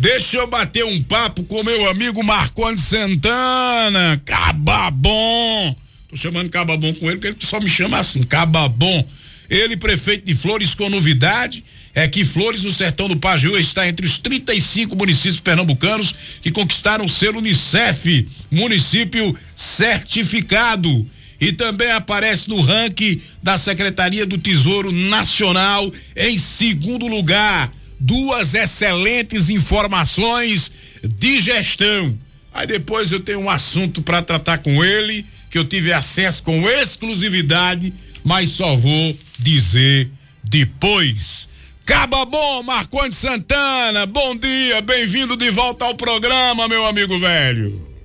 Deixa eu bater um papo com meu amigo Marconi Santana. Caba bom. Tô chamando Caba bom com ele, porque ele só me chama assim, Caba bom. Ele, prefeito de Flores, com novidade é que Flores, no sertão do Pajeú, está entre os 35 municípios pernambucanos que conquistaram o selo Unicef, município certificado. E também aparece no ranking da Secretaria do Tesouro Nacional em segundo lugar duas excelentes informações de gestão. Aí depois eu tenho um assunto para tratar com ele, que eu tive acesso com exclusividade, mas só vou dizer depois. Caba bom, Marconde Santana, bom dia, bem-vindo de volta ao programa, meu amigo velho.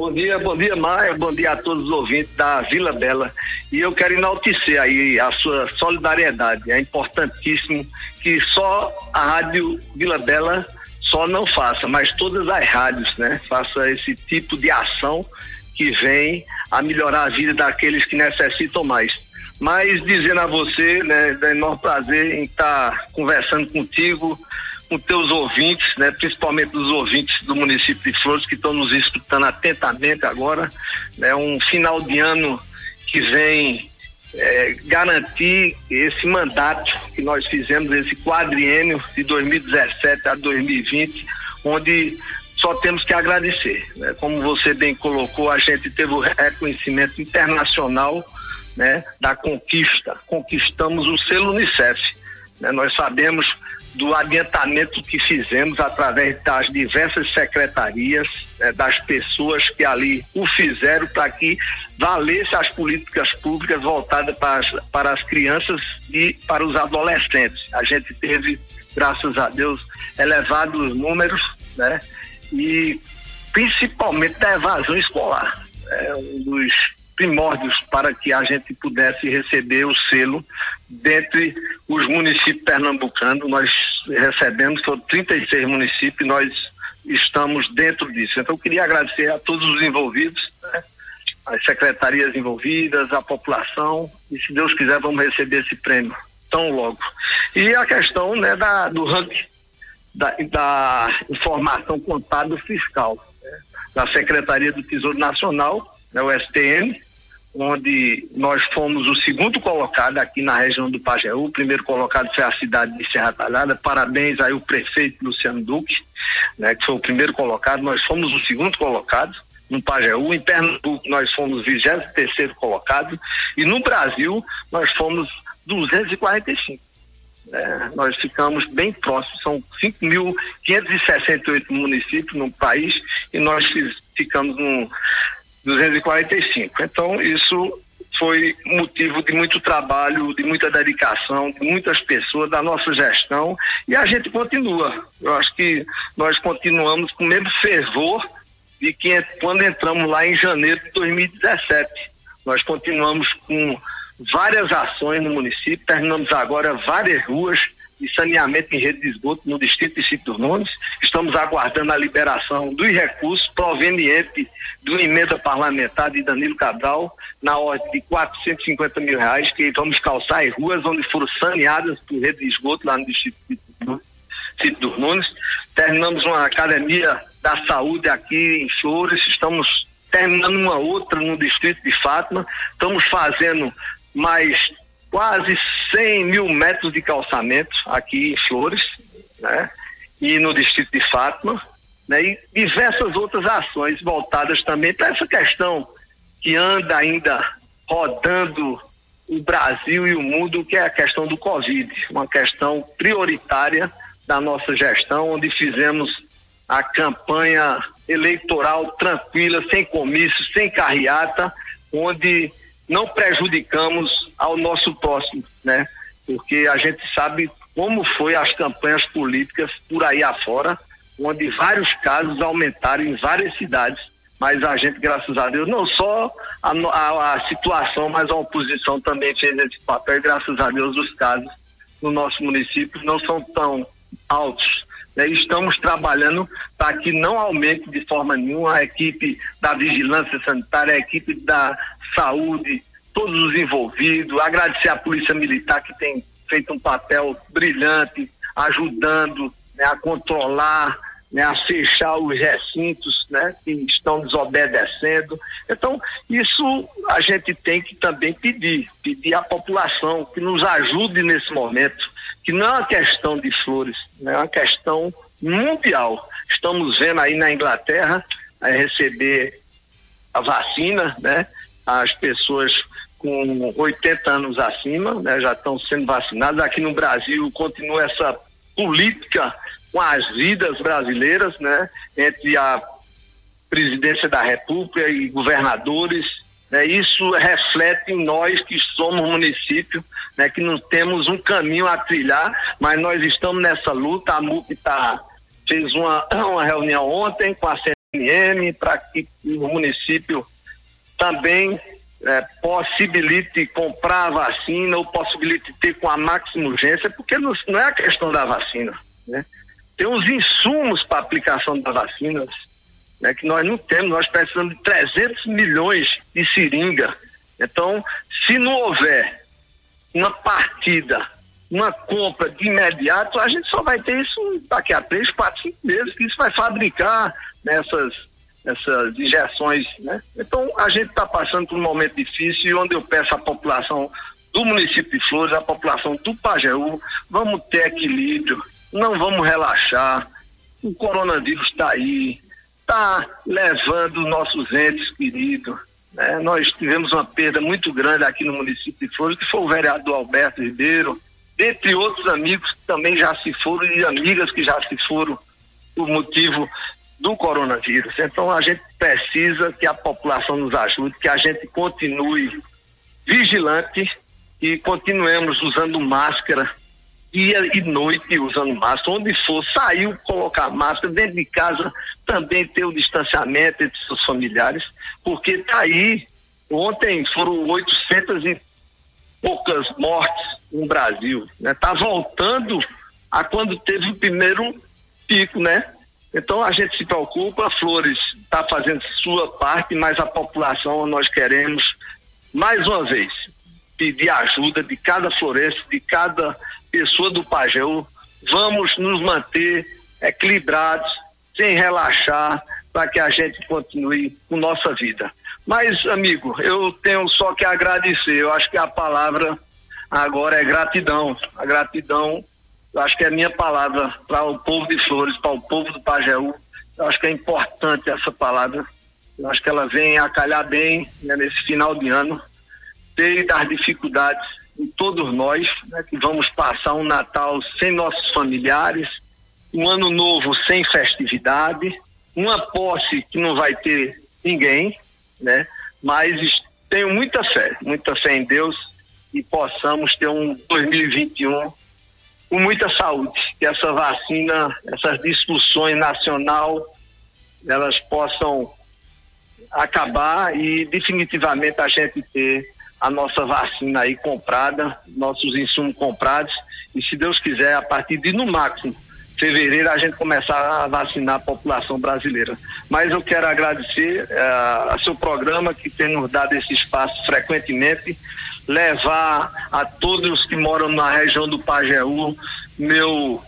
Bom dia, bom dia, Maia, bom dia a todos os ouvintes da Vila Bela. E eu quero enaltecer aí a sua solidariedade. É importantíssimo que só a Rádio Vila Bela só não faça, mas todas as rádios, né? Faça esse tipo de ação que vem a melhorar a vida daqueles que necessitam mais. Mas dizendo a você, né, é enorme prazer em estar conversando contigo, com teus ouvintes, né, principalmente os ouvintes do município de Flores que estão nos escutando atentamente agora, né, um final de ano que vem é, garantir esse mandato que nós fizemos, esse quadriênio de 2017 a 2020, onde só temos que agradecer. Né? Como você bem colocou, a gente teve o reconhecimento internacional né, da conquista. Conquistamos o selo Unicef. Né? Nós sabemos do adiantamento que fizemos através das diversas secretarias, né, das pessoas que ali o fizeram para que valesse as políticas públicas voltadas para as, para as crianças e para os adolescentes. A gente teve, graças a Deus, elevados números, né? E principalmente da evasão escolar. É um dos primórdios para que a gente pudesse receber o selo dentre os municípios pernambucanos. Nós recebemos, são 36 municípios, nós estamos dentro disso. Então, eu queria agradecer a todos os envolvidos, né? as secretarias envolvidas, a população, e se Deus quiser, vamos receber esse prêmio tão logo. E a questão né, da, do ranking da, da informação contábil fiscal, né? da Secretaria do Tesouro Nacional, né, o STN, onde nós fomos o segundo colocado aqui na região do Pajeú. O primeiro colocado foi a cidade de Serra Talhada. Parabéns aí o prefeito Luciano Duque, né, que foi o primeiro colocado. Nós fomos o segundo colocado no Pajeú. Em Pernambuco nós fomos o 23 terceiro colocado e no Brasil nós fomos 245. É, nós ficamos bem próximos, são 5.568 municípios no país e nós ficamos no 245. Então, isso foi motivo de muito trabalho, de muita dedicação, de muitas pessoas, da nossa gestão, e a gente continua. Eu acho que nós continuamos com o mesmo fervor de que quando entramos lá em janeiro de 2017. Nós continuamos com várias ações no município, terminamos agora várias ruas de saneamento em rede de esgoto no distrito de Sítio Nunes. Estamos aguardando a liberação dos recursos provenientes do emenda parlamentar de Danilo Cabral na ordem de 450 mil reais que vamos calçar as ruas onde foram saneadas por rede de esgoto lá no distrito de Sítio dos Nunes. Terminamos uma academia da saúde aqui em Flores, estamos terminando uma outra no distrito de Fátima, estamos fazendo mais quase 100 mil metros de calçamento aqui em Flores, né? E no distrito de Fátima, né? E diversas outras ações voltadas também para essa questão que anda ainda rodando o Brasil e o mundo, que é a questão do Covid, uma questão prioritária da nossa gestão, onde fizemos a campanha eleitoral tranquila, sem comício, sem carreata, onde não prejudicamos ao nosso próximo, né? Porque a gente sabe como foi as campanhas políticas por aí afora, onde vários casos aumentaram em várias cidades, mas a gente, graças a Deus, não só a, a, a situação, mas a oposição também fez esse papel, e graças a Deus os casos no nosso município não são tão altos. Né? Estamos trabalhando para que não aumente de forma nenhuma a equipe da vigilância sanitária, a equipe da saúde, todos os envolvidos, agradecer à Polícia Militar que tem feito um papel brilhante, ajudando né, a controlar né, a fechar os recintos né, que estão desobedecendo. Então, isso a gente tem que também pedir, pedir à população que nos ajude nesse momento, que não é uma questão de flores, né, é uma questão mundial. Estamos vendo aí na Inglaterra receber a vacina, né? As pessoas com 80 anos acima, né, já estão sendo vacinadas. Aqui no Brasil continua essa política com as vidas brasileiras, né, entre a presidência da República e governadores. Né, isso reflete em nós que somos município, né, que não temos um caminho a trilhar, mas nós estamos nessa luta. A MUP tá, fez uma, uma reunião ontem com a CNM para que o município também é, possibilite comprar a vacina ou possibilite ter com a máxima urgência, porque não, não é a questão da vacina, né? Tem os insumos para aplicação das vacinas, né, que nós não temos, nós precisamos de 300 milhões de seringa. Então, se não houver uma partida, uma compra de imediato, a gente só vai ter isso daqui a três, quatro, cinco meses, que isso vai fabricar nessas essas injeções, né? Então a gente está passando por um momento difícil e onde eu peço à população do município de Flores, à população do Pajeú, vamos ter equilíbrio, não vamos relaxar. O coronavírus está aí, está levando nossos entes queridos. Né? Nós tivemos uma perda muito grande aqui no município de Flores, que foi o vereador Alberto Ribeiro, dentre outros amigos que também já se foram e amigas que já se foram por motivo do coronavírus. Então a gente precisa que a população nos ajude, que a gente continue vigilante e continuemos usando máscara dia e noite usando máscara, onde for, saiu colocar máscara, dentro de casa também ter o distanciamento entre seus familiares, porque tá aí, ontem foram 800 e poucas mortes no Brasil, né? Tá voltando a quando teve o primeiro pico, né? Então a gente se preocupa, Flores está fazendo sua parte, mas a população nós queremos, mais uma vez, pedir ajuda de cada floresta, de cada pessoa do Pajéu. Vamos nos manter equilibrados, sem relaxar, para que a gente continue com nossa vida. Mas, amigo, eu tenho só que agradecer. Eu acho que a palavra agora é gratidão. A gratidão eu acho que é a minha palavra para o povo de Flores, para o povo do Pajeú. Eu acho que é importante essa palavra. Eu acho que ela vem a calhar bem né, nesse final de ano. Sei das dificuldades todos nós, né, que vamos passar um Natal sem nossos familiares, um ano novo sem festividade, uma posse que não vai ter ninguém, né? Mas tenho muita fé, muita fé em Deus e possamos ter um 2021 com muita saúde, que essa vacina, essas discussões nacional, elas possam acabar e definitivamente a gente ter a nossa vacina aí comprada, nossos insumos comprados e se Deus quiser a partir de no máximo fevereiro a gente começar a vacinar a população brasileira. Mas eu quero agradecer uh, a seu programa que tem nos dado esse espaço frequentemente levar a todos que moram na região do Pajeú meu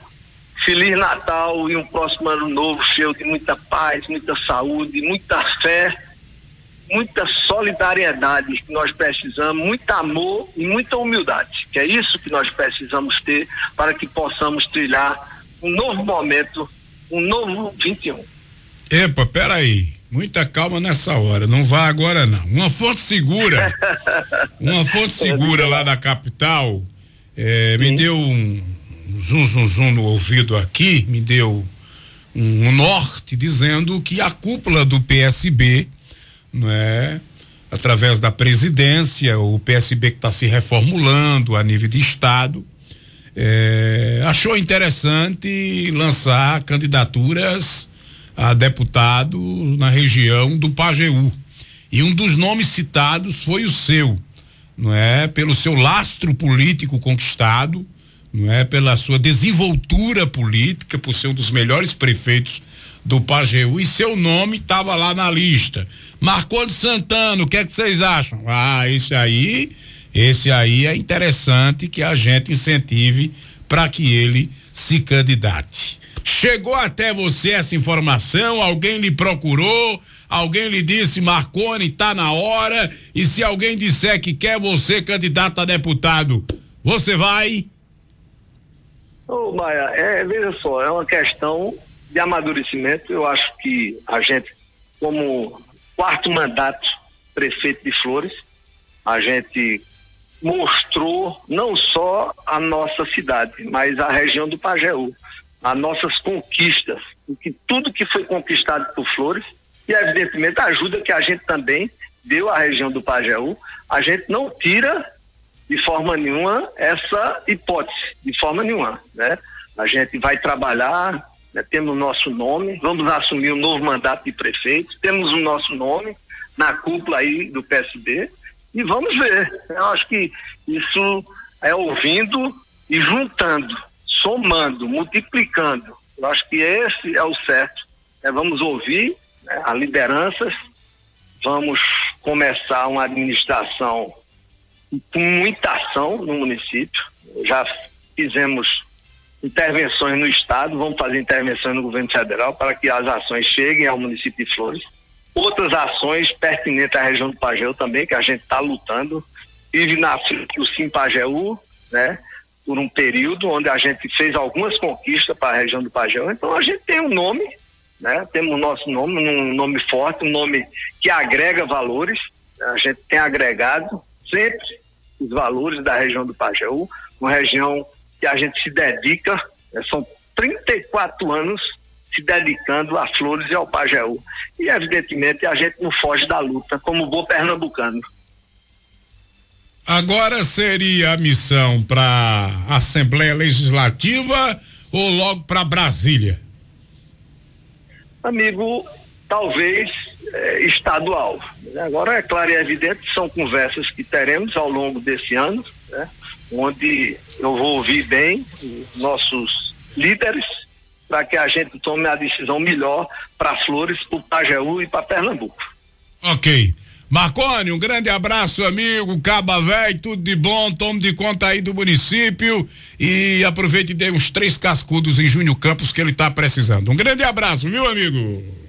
Feliz Natal e um próximo ano novo cheio de muita paz, muita saúde, muita fé, muita solidariedade que nós precisamos, muito amor e muita humildade, que é isso que nós precisamos ter para que possamos trilhar um novo momento, um novo 21. Epa, peraí. Muita calma nessa hora, não vá agora não. Uma fonte segura, uma fonte segura lá da capital, é, me deu um zum zum zum no ouvido aqui, me deu um, um norte dizendo que a cúpula do PSB, não é, através da presidência, o PSB que está se reformulando a nível de estado, é, achou interessante lançar candidaturas a deputado na região do Pajeú. E um dos nomes citados foi o seu, não é? Pelo seu lastro político conquistado, não é? Pela sua desenvoltura política, por ser um dos melhores prefeitos do Pajeú e seu nome estava lá na lista. Marconi Santana, o que é que vocês acham? Ah, esse aí, esse aí é interessante que a gente incentive para que ele se candidate. Chegou até você essa informação? Alguém lhe procurou? Alguém lhe disse, Marconi, tá na hora? E se alguém disser que quer você candidato a deputado, você vai? Ô, Maia, é, veja só, é uma questão de amadurecimento. Eu acho que a gente, como quarto mandato prefeito de Flores, a gente mostrou não só a nossa cidade, mas a região do Pajeú, as nossas conquistas, que tudo que foi conquistado por Flores e evidentemente a ajuda que a gente também deu à região do Pajeú, a gente não tira de forma nenhuma essa hipótese, de forma nenhuma, né? A gente vai trabalhar, né? temos o nosso nome, vamos assumir um novo mandato de prefeito, temos o nosso nome na cúpula aí do PSB e vamos ver. Eu acho que isso é ouvindo e juntando, somando, multiplicando. Eu acho que esse é o certo. É, vamos ouvir né, as lideranças, vamos começar uma administração com muita ação no município. Já fizemos intervenções no estado, vamos fazer intervenções no governo federal para que as ações cheguem ao município de Flores. Outras ações pertinentes à região do Pajeú também, que a gente está lutando. Vive na do Sim Pajeú, né? Por um período onde a gente fez algumas conquistas para a região do Pajeú. Então a gente tem um nome, né? Temos o nosso nome, um nome forte, um nome que agrega valores. A gente tem agregado sempre os valores da região do Pajeú, uma região que a gente se dedica, né? são 34 anos se dedicando a Flores e ao Pajeú. E, evidentemente, a gente não foge da luta, como bom pernambucano. Agora seria a missão para a Assembleia Legislativa ou logo para Brasília? Amigo, talvez é, estadual. Agora, é claro e evidente, são conversas que teremos ao longo desse ano, né, onde eu vou ouvir bem nossos líderes para que a gente tome a decisão melhor para Flores, para o Pajeú e para Pernambuco. Ok. Marconi, um grande abraço, amigo, Caba Velho, tudo de bom, tome de conta aí do município e aproveite e dê uns três cascudos em Júnior Campos que ele está precisando. Um grande abraço, meu amigo.